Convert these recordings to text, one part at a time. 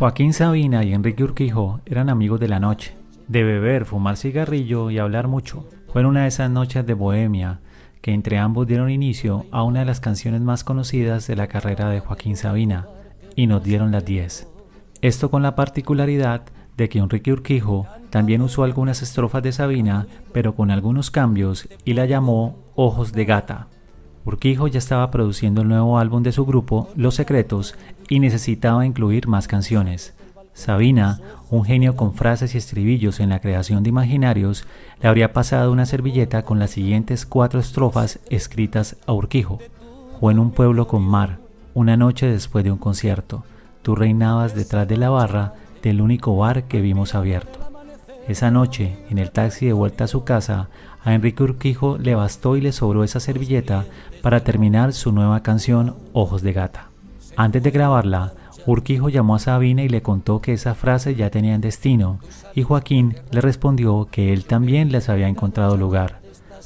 Joaquín Sabina y Enrique Urquijo eran amigos de la noche, de beber, fumar cigarrillo y hablar mucho. Fue en una de esas noches de bohemia que entre ambos dieron inicio a una de las canciones más conocidas de la carrera de Joaquín Sabina, y nos dieron las 10. Esto con la particularidad de que Enrique Urquijo también usó algunas estrofas de Sabina, pero con algunos cambios, y la llamó Ojos de Gata. Urquijo ya estaba produciendo el nuevo álbum de su grupo, Los Secretos, y necesitaba incluir más canciones. Sabina, un genio con frases y estribillos en la creación de imaginarios, le habría pasado una servilleta con las siguientes cuatro estrofas escritas a Urquijo. Fue en un pueblo con mar, una noche después de un concierto. Tú reinabas detrás de la barra del único bar que vimos abierto. Esa noche, en el taxi de vuelta a su casa, a Enrique Urquijo le bastó y le sobró esa servilleta para terminar su nueva canción Ojos de Gata. Antes de grabarla, Urquijo llamó a Sabina y le contó que esa frase ya tenía destino, y Joaquín le respondió que él también les había encontrado lugar.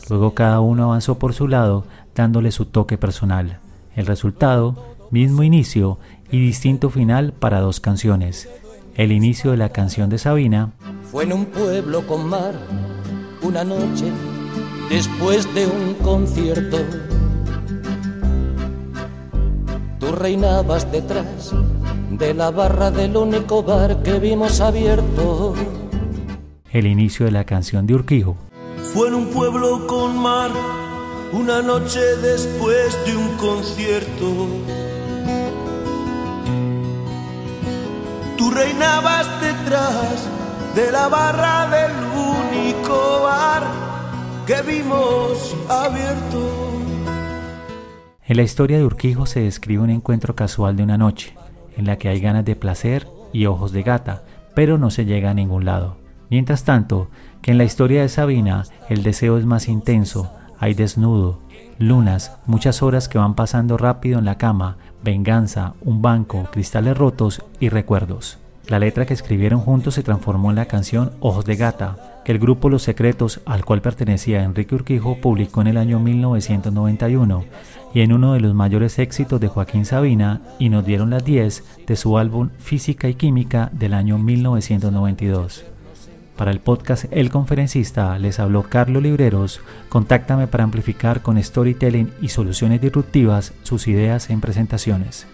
Luego cada uno avanzó por su lado, dándole su toque personal. El resultado, mismo inicio y distinto final para dos canciones. El inicio de la canción de Sabina fue en un pueblo con mar, una noche después de un concierto Tú reinabas detrás de la barra del único bar que vimos abierto. El inicio de la canción de Urquijo. Fue en un pueblo con mar, una noche después de un concierto. Detrás de la barra del único bar que vimos abierto. En la historia de Urquijo se describe un encuentro casual de una noche, en la que hay ganas de placer y ojos de gata, pero no se llega a ningún lado. Mientras tanto, que en la historia de Sabina el deseo es más intenso, hay desnudo, lunas, muchas horas que van pasando rápido en la cama, venganza, un banco, cristales rotos y recuerdos. La letra que escribieron juntos se transformó en la canción Ojos de Gata, que el grupo Los Secretos, al cual pertenecía Enrique Urquijo, publicó en el año 1991 y en uno de los mayores éxitos de Joaquín Sabina y nos dieron las 10 de su álbum Física y Química del año 1992. Para el podcast El Conferencista les habló Carlos Libreros. Contáctame para amplificar con storytelling y soluciones disruptivas sus ideas en presentaciones.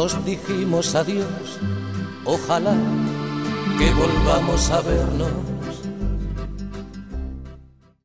Nos dijimos adiós, ojalá que volvamos a vernos